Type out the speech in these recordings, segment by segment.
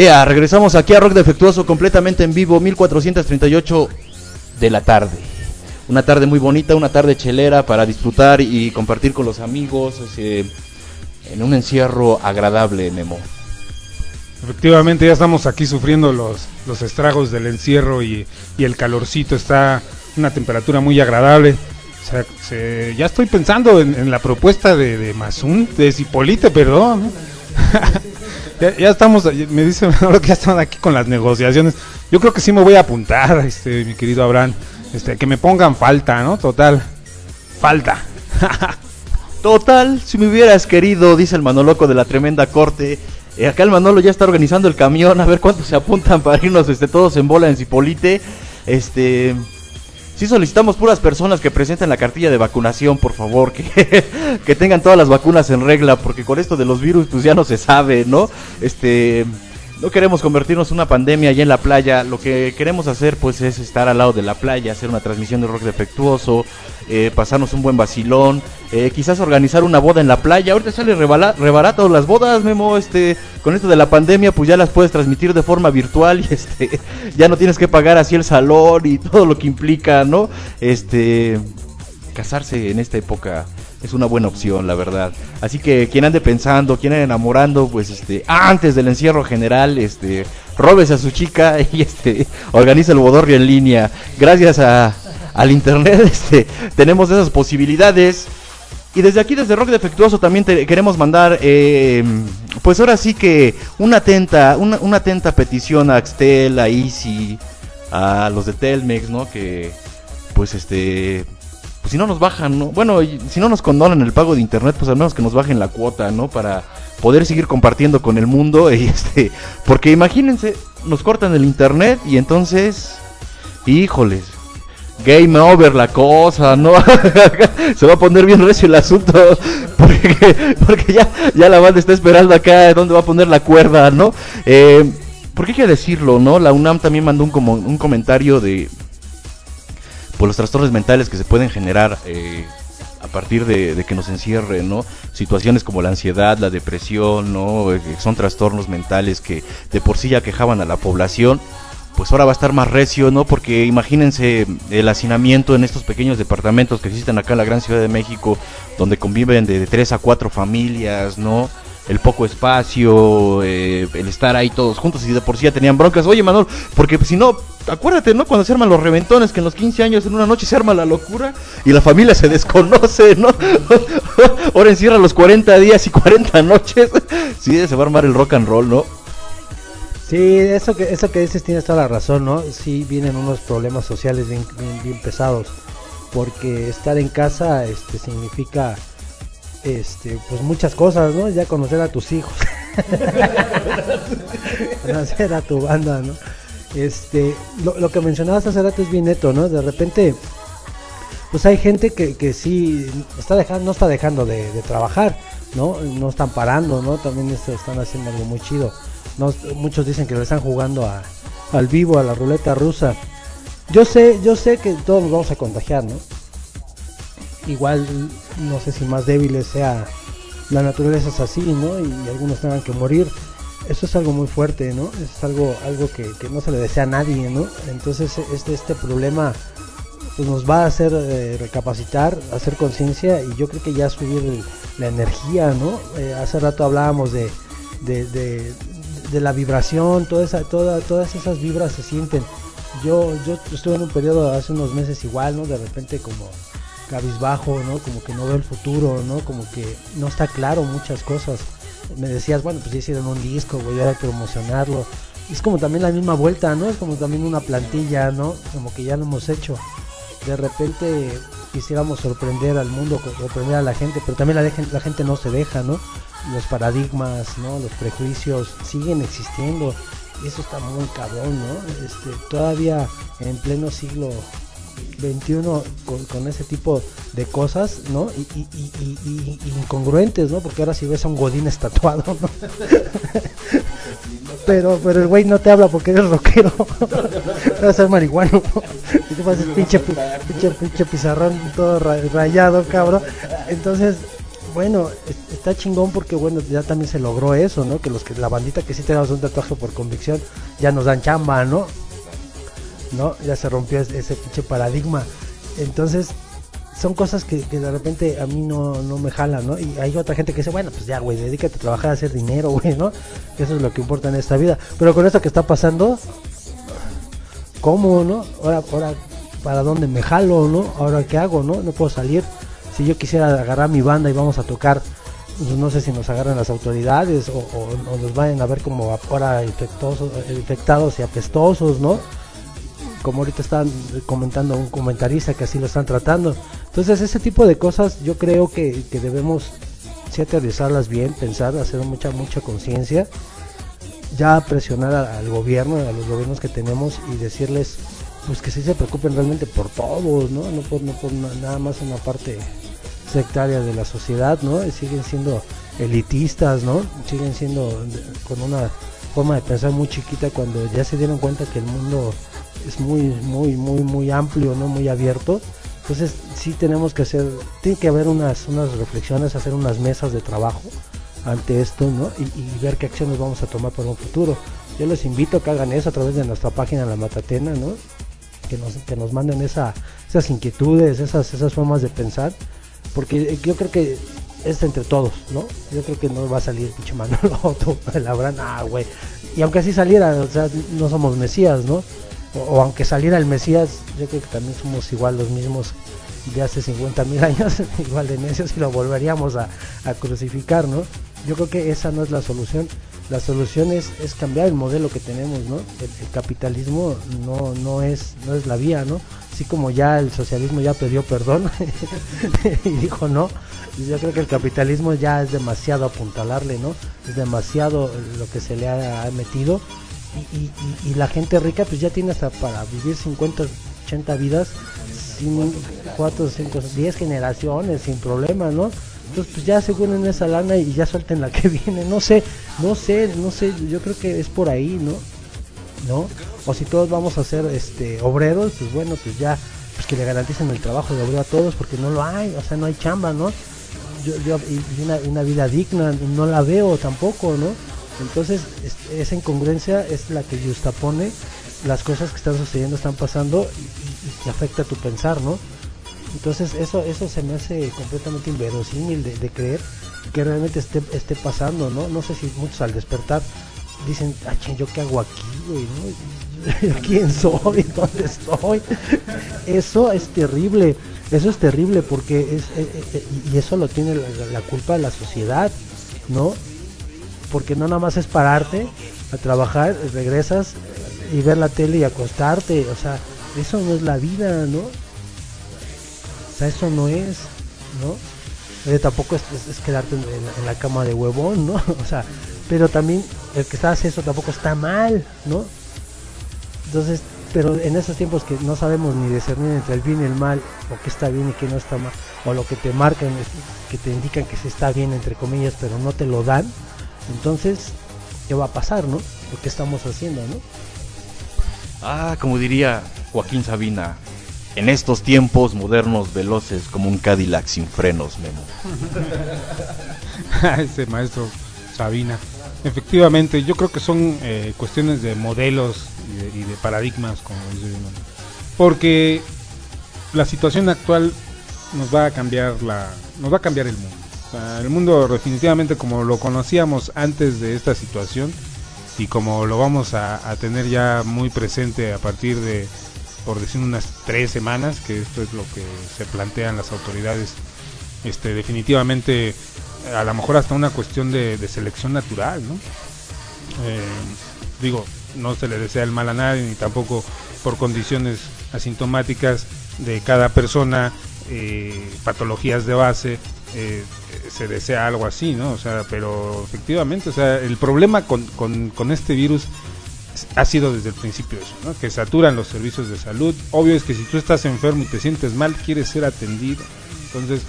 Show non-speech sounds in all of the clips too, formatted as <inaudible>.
Ea, regresamos aquí a Rock Defectuoso completamente en vivo, 1438 de la tarde. Una tarde muy bonita, una tarde chelera para disfrutar y compartir con los amigos en un encierro agradable, Memo. Efectivamente, ya estamos aquí sufriendo los, los estragos del encierro y, el calorcito está una temperatura muy agradable. ya estoy pensando en, la propuesta de, de Mazún, de Cipolite, perdón. <laughs> Ya, estamos, me dice <laughs> que ya están aquí con las negociaciones. Yo creo que sí me voy a apuntar, este, mi querido Abraham. Este, que me pongan falta, ¿no? Total. Falta. <laughs> Total, si me hubieras querido, dice el Manoloco de la tremenda corte. Eh, acá el Manolo ya está organizando el camión, a ver cuántos se apuntan para irnos este, todos en bola en Cipolite. Este, Sí solicitamos puras personas que presenten la cartilla de vacunación, por favor, que, <laughs> que tengan todas las vacunas en regla, porque con esto de los virus pues ya no se sabe, ¿no? Este, no queremos convertirnos en una pandemia allá en la playa, lo que queremos hacer pues es estar al lado de la playa, hacer una transmisión de rock defectuoso, eh, pasarnos un buen vacilón, eh, quizás organizar una boda en la playa. Ahorita sale rebarato las bodas, Memo, este, con esto de la pandemia, pues ya las puedes transmitir de forma virtual y <laughs> este, ya no tienes que pagar así el salón y todo lo que implica, ¿no? Este, casarse en esta época es una buena opción, la verdad. Así que quien ande pensando, quien ande enamorando, pues este, antes del encierro general, este, robes a su chica <laughs> y este, organiza el bodorrio en línea. Gracias a al internet, <laughs> este, tenemos esas posibilidades. Y desde aquí, desde Rock Defectuoso, también queremos mandar, eh, pues ahora sí que una atenta, una, una, atenta petición a Axtel, a Easy, a los de Telmex, ¿no? Que, pues este, si no nos bajan, ¿no? Bueno, si no nos condonan el pago de internet, pues al menos que nos bajen la cuota, ¿no? Para poder seguir compartiendo con el mundo, <laughs> y este, porque imagínense, nos cortan el internet y entonces, híjoles, game over la cosa, ¿no? <laughs> Se va a poner bien recio el asunto, <laughs> porque, porque ya, ya la banda está esperando acá dónde va a poner la cuerda, ¿no? Eh, porque hay que decirlo, ¿no? La UNAM también mandó un, como, un comentario de por los trastornos mentales que se pueden generar eh, a partir de, que nos encierre, ¿no? Situaciones como la ansiedad, la depresión, ¿no? Eh, son trastornos mentales que de por sí ya quejaban a la población pues ahora va a estar más recio, ¿no? Porque imagínense el hacinamiento en estos pequeños departamentos que existen acá en la gran Ciudad de México, donde conviven de, tres a cuatro familias, ¿no? El poco espacio, eh, el estar ahí todos juntos y de por sí ya tenían broncas. Oye, Manuel, porque si no, acuérdate, ¿no? Cuando se arman los reventones, que en los 15 años en una noche se arma la locura y la familia se desconoce, ¿no? <laughs> Ahora encierra los 40 días y 40 noches. <laughs> Sí, se va a armar el rock and roll, ¿no? Sí, eso que, eso que dices tienes toda la razón, ¿no? Sí vienen unos problemas sociales bien, bien, pesados, porque estar en casa este, significa este, pues muchas cosas, ¿no? Ya conocer a tus hijos, <laughs> conocer a tu banda, ¿no? Este, lo, que mencionabas hace rato es bien neto, ¿no? De repente, pues hay gente que, que sí está dejando, no está dejando de, de trabajar, ¿no? No están parando, ¿no? También están haciendo algo muy chido muchos dicen que le están jugando a, al vivo, a la ruleta rusa. Yo sé, yo sé que todos nos vamos a contagiar, ¿no? Igual, no sé si más débiles sea la naturaleza es así, ¿no? Y algunos tengan que morir. Eso es algo muy fuerte, ¿no? Es algo, algo que, no se le desea a nadie, ¿no? Entonces este, este problema pues nos va a hacer eh, recapacitar, hacer conciencia y yo creo que ya subir la energía, ¿no? Eh, hace rato hablábamos de, de, de la vibración, toda esa, toda, todas esas vibras se sienten. Yo, yo estuve en un periodo hace unos meses igual, ¿no? De repente como cabizbajo, ¿no? Como que no veo el futuro, ¿no? Como que no está claro muchas cosas. Me decías, bueno, pues ya hicieron un disco, voy a promocionarlo. Es como también la misma vuelta, ¿no? Es como también una plantilla, ¿no? Como que ya lo hemos hecho. De repente quisiéramos sorprender al mundo, sorprender a la gente, pero también la, gente no se deja, ¿no? los paradigmas, ¿no? Los prejuicios siguen existiendo. Y eso está muy cabrón, ¿no? Este, todavía en pleno siglo XXI con, ese tipo de cosas, ¿no? Y, incongruentes, ¿no? Porque ahora si ves a un Godín estatuado, ¿no? <laughs> Pero, pero el güey no te habla porque eres rockero. <laughs> Vas a ser marihuano. Y tú pasas pinche, pi- pinche, pinche pizarrón todo ra- rayado, cabrón. Entonces, bueno, es- está chingón porque, bueno, ya también se logró eso, ¿no? Que los que la bandita que sí tenemos un tatuaje por convicción ya nos dan chamba, ¿no? ¿No? Ya se rompió ese, pinche paradigma. Entonces, son cosas que, que de repente a mí no, no me jalan, ¿no? Y hay otra gente que dice, bueno, pues ya, güey, dedícate a trabajar a hacer dinero, <laughs> güey, ¿no? Eso es lo que importa en esta vida. Pero con esto que está pasando, ¿cómo, no? Ahora, ahora, ¿para dónde me jalo, no? Ahora, ¿qué hago, no? No puedo salir. Si yo quisiera agarrar mi banda y vamos a tocar, pues no sé si nos agarran las autoridades o, o- o nos vayan a ver como ahora infectosos, eh, infectados y apestosos, ¿no? Como ahorita están comentando un comentarista que así lo están tratando. Entonces ese tipo de cosas yo creo que, que debemos sí aterrizarlas bien, pensar, hacer mucha mucha conciencia, ya presionar al gobierno, a los gobiernos que tenemos y decirles pues que sí se preocupen realmente por todos, ¿no? No por, no por na- nada más una parte sectaria de la sociedad, ¿no? Y siguen siendo elitistas, ¿no? Siguen siendo con una forma de pensar muy chiquita cuando ya se dieron cuenta que el mundo es muy muy muy muy amplio, no muy abierto. Entonces sí tenemos que hacer, tiene que haber unas unas reflexiones, hacer unas mesas de trabajo ante esto, ¿no? Y, ver qué acciones vamos a tomar para un futuro. Yo les invito a que hagan eso a través de nuestra página La Matatena, ¿no? Que nos, que nos manden esa, esas inquietudes, esas, esas formas de pensar, porque yo creo que es entre todos, ¿no? Yo creo que no va a salir pinche Manolo <laughs> el Abraham, ah, güey. Y aunque así saliera, o sea, no somos Mesías, ¿no? O, aunque saliera el Mesías, yo creo que también somos igual los mismos de hace 50 mil años, <laughs> igual de necios y lo volveríamos a, crucificar, ¿no? Yo creo que esa no es la solución. La solución es, cambiar el modelo que tenemos, ¿no? El, capitalismo no, no, es, no es la vía, ¿no? Así como ya el socialismo ya pidió perdón <laughs> y dijo no, yo creo que el capitalismo ya es demasiado apuntalarle, ¿no? Es demasiado lo que se le ha metido y, y- la gente rica pues ya tiene hasta para vivir 50, 80 vidas sin 4, 5, 10 generaciones sin problema, ¿no? Entonces pues ya se en esa lana y ya suelten la que <laughs> viene, no sé, no sé, no sé, yo creo que es por ahí, ¿no? ¿No? O si todos vamos a ser este obreros, pues bueno, pues ya pues que le garanticen el trabajo de obrero a todos porque no lo hay, o sea, no hay chamba, ¿no? Yo, yo y una, una vida digna no la veo tampoco, ¿no? Entonces, es- esa incongruencia es la que justapone las cosas que están sucediendo, están pasando y, que afecta tu pensar, ¿no? Entonces, eso eso se me hace completamente inverosímil de, de creer que realmente esté, esté pasando, ¿no? No sé si muchos al despertar dicen, ah, ching, ¿yo qué hago aquí, güey? ¿no? <laughs> ¿Quién soy? <laughs> ¿Dónde estoy? Eso es terrible, eso es terrible porque es, eh, eh, eh, y eso lo tiene la, culpa la sociedad, ¿no? Porque no nada más es pararte a trabajar, regresas y ver la tele y acostarte, o sea, eso no es la vida, ¿no? O sea, eso no es, ¿no? Eh, tampoco es, quedarte en, en la- cama de huevón, ¿no? <laughs> O sea, pero también el que está hace eso tampoco está mal, ¿no? Entonces, pero en esos tiempos que no sabemos ni discernir entre el bien y el mal, o qué está bien y qué no está mal, o lo que te marcan, que te indican que se está bien, entre comillas, pero no te lo dan, entonces, ¿qué va a pasar, no? ¿O qué estamos haciendo, no? Ah, como diría Joaquín Sabina, en estos tiempos modernos veloces como un Cadillac sin frenos, Memo. <laughs> Ese maestro Sabina. Efectivamente, yo creo que son eh, cuestiones de modelos y de, y de paradigmas, como dice uno. Porque la situación actual nos va a cambiar la, nos va a cambiar el mundo. El mundo definitivamente como lo conocíamos antes de esta situación y como lo vamos a, tener ya muy presente a partir de, por decir unas tres semanas, que esto es lo que se plantean las autoridades, este, definitivamente a lo mejor hasta una cuestión de, de selección natural, ¿no? Eh, digo, no se le desea el mal a nadie, ni tampoco por condiciones asintomáticas de cada persona, eh, patologías de base, eh, se desea algo así, ¿no? O sea, pero efectivamente, o sea, el problema con, con, este virus ha sido desde el principio eso, ¿no? Que saturan los servicios de salud. Obvio es que si tú estás enfermo y te sientes mal, quieres ser atendido. Entonces,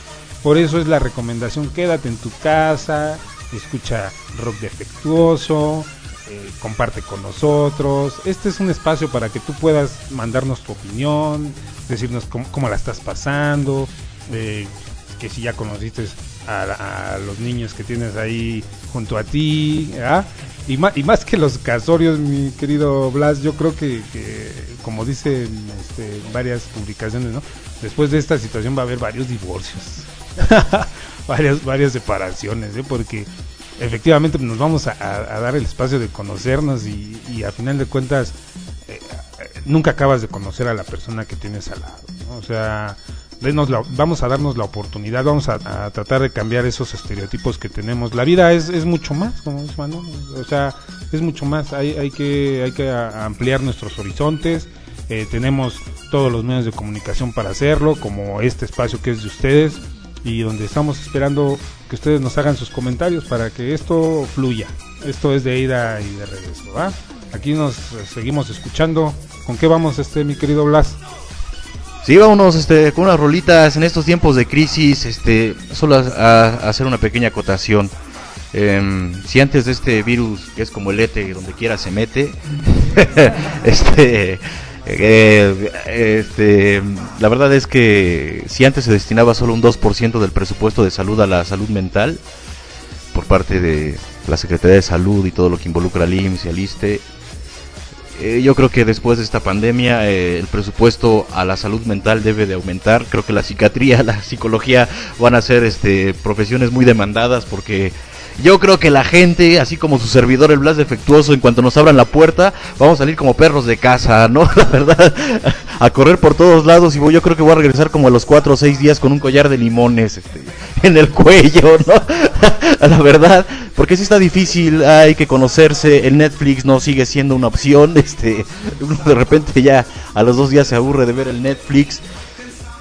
por eso es la recomendación, quédate en tu casa, escucha rock defectuoso, eh, comparte con nosotros. Este es un espacio para que tú puedas mandarnos tu opinión, decirnos cómo, la estás pasando, eh, que si ya conociste a, los niños que tienes ahí junto a ti, y, más, y más que los casorios, mi querido Blas, yo creo que, como dicen este, varias publicaciones, ¿no? después de esta situación va a haber varios divorcios, <laughs> varias, varias separaciones, ¿eh? porque efectivamente nos vamos a, dar el espacio de conocernos y, a final de cuentas eh, nunca acabas de conocer a la persona que tienes al lado. O sea, vamos a darnos la oportunidad, vamos a, tratar de cambiar esos estereotipos que tenemos. La vida es, es mucho más, como dice Manuel. O sea, es mucho más. Hay, hay, que, hay que ampliar nuestros horizontes. Eh, tenemos todos los medios de comunicación para hacerlo, como este espacio que es de ustedes y donde estamos esperando que ustedes nos hagan sus comentarios para que esto fluya. Esto es de ida y de regreso, ¿va? Aquí nos seguimos escuchando. ¿Con qué vamos, este, mi querido Blas? Sí, vámonos este, con unas rolitas en estos tiempos de crisis, este, solo a, hacer una pequeña acotación. Em, si antes de este virus, que es como el ETE, donde quiera se mete, <laughs> este, eh, este, la verdad es que si antes se destinaba solo un 2% del presupuesto de salud a la salud mental, por parte de la Secretaría de Salud y todo lo que involucra al IMSS y al ISTE, eh, yo creo que después de esta pandemia eh, el presupuesto a la salud mental debe de aumentar. Creo que la psiquiatría, <laughs> la psicología van a ser este, profesiones muy demandadas porque yo creo que la gente, así como su servidor, el Blas defectuoso, en cuanto nos abran la puerta, vamos a salir como perros de casa, ¿no? <laughs> La verdad, a correr por todos lados y voy, yo creo que voy a regresar como a los cuatro o seis días con un collar de limones este, <laughs> en el cuello, ¿no? <laughs> la verdad, porque si está difícil, hay que conocerse, el Netflix no sigue siendo una opción, este, uno de repente ya a los dos días se aburre de ver el Netflix.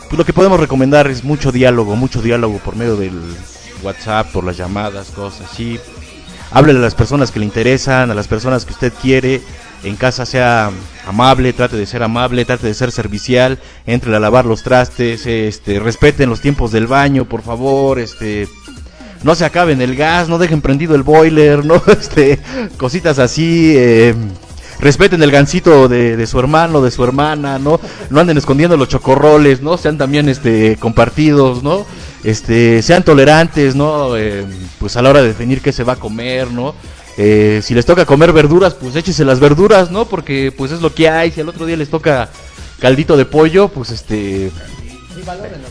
Pues lo que podemos recomendar es mucho diálogo, mucho diálogo por medio del WhatsApp, por las llamadas, cosas así. Háblele a las personas que le interesan, a las personas que usted quiere. En casa sea amable, trate de ser amable, trate de ser servicial, entre a lavar los trastes, este, respeten los tiempos del baño, por favor, este, no se acaben el gas, no dejen prendido el boiler, <laughs> no, este, cositas así, eh, respeten el gancito de, de, su hermano, de su hermana, no, no anden escondiendo los chocorroles, no, sean también, este, compartidos, no, este, sean tolerantes, ¿no? Eh, pues a la hora de definir qué se va a comer, ¿no? Eh, si les toca comer verduras, pues échese las verduras, ¿no? Porque pues es lo que hay. Si al otro día les toca caldito de pollo, pues este...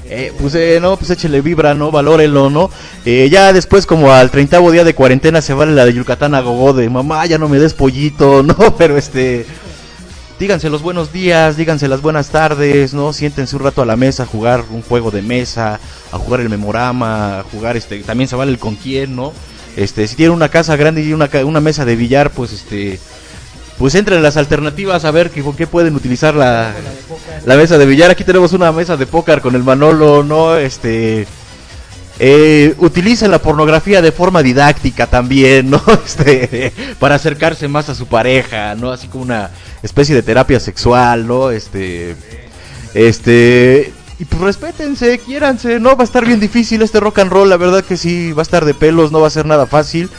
Eh, pues no, pues échele vibra, ¿no? Valórenlo, ¿no? ya después como al treintavo día de cuarentena se vale la de Yucatán a gogo de mamá, ya no me des pollito, <laughs> ¿no? Pero este díganse los buenos días, díganse las buenas tardes, ¿no? Siéntense un rato a la mesa a jugar un juego de mesa, a jugar el memorama, a jugar este, también se vale el con quién, ¿no? Este, si tienen una casa grande y una, una mesa de billar, pues este pues entren las alternativas a ver con qué pueden utilizar la, la mesa de billar. Aquí tenemos una mesa de póker con el Manolo, ¿no? Este eh, utilicen la pornografía de forma didáctica también, ¿no? <laughs> Este, para acercarse más a su pareja, ¿no? Así como una especie de terapia sexual, ¿no? Este, este, y pues respétense, quiéranse, ¿no? Va a estar bien difícil este rock and roll, la verdad que sí, va a estar de pelos, no va a ser nada fácil.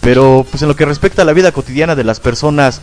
Pero pues en lo que respecta a la vida cotidiana de las personas,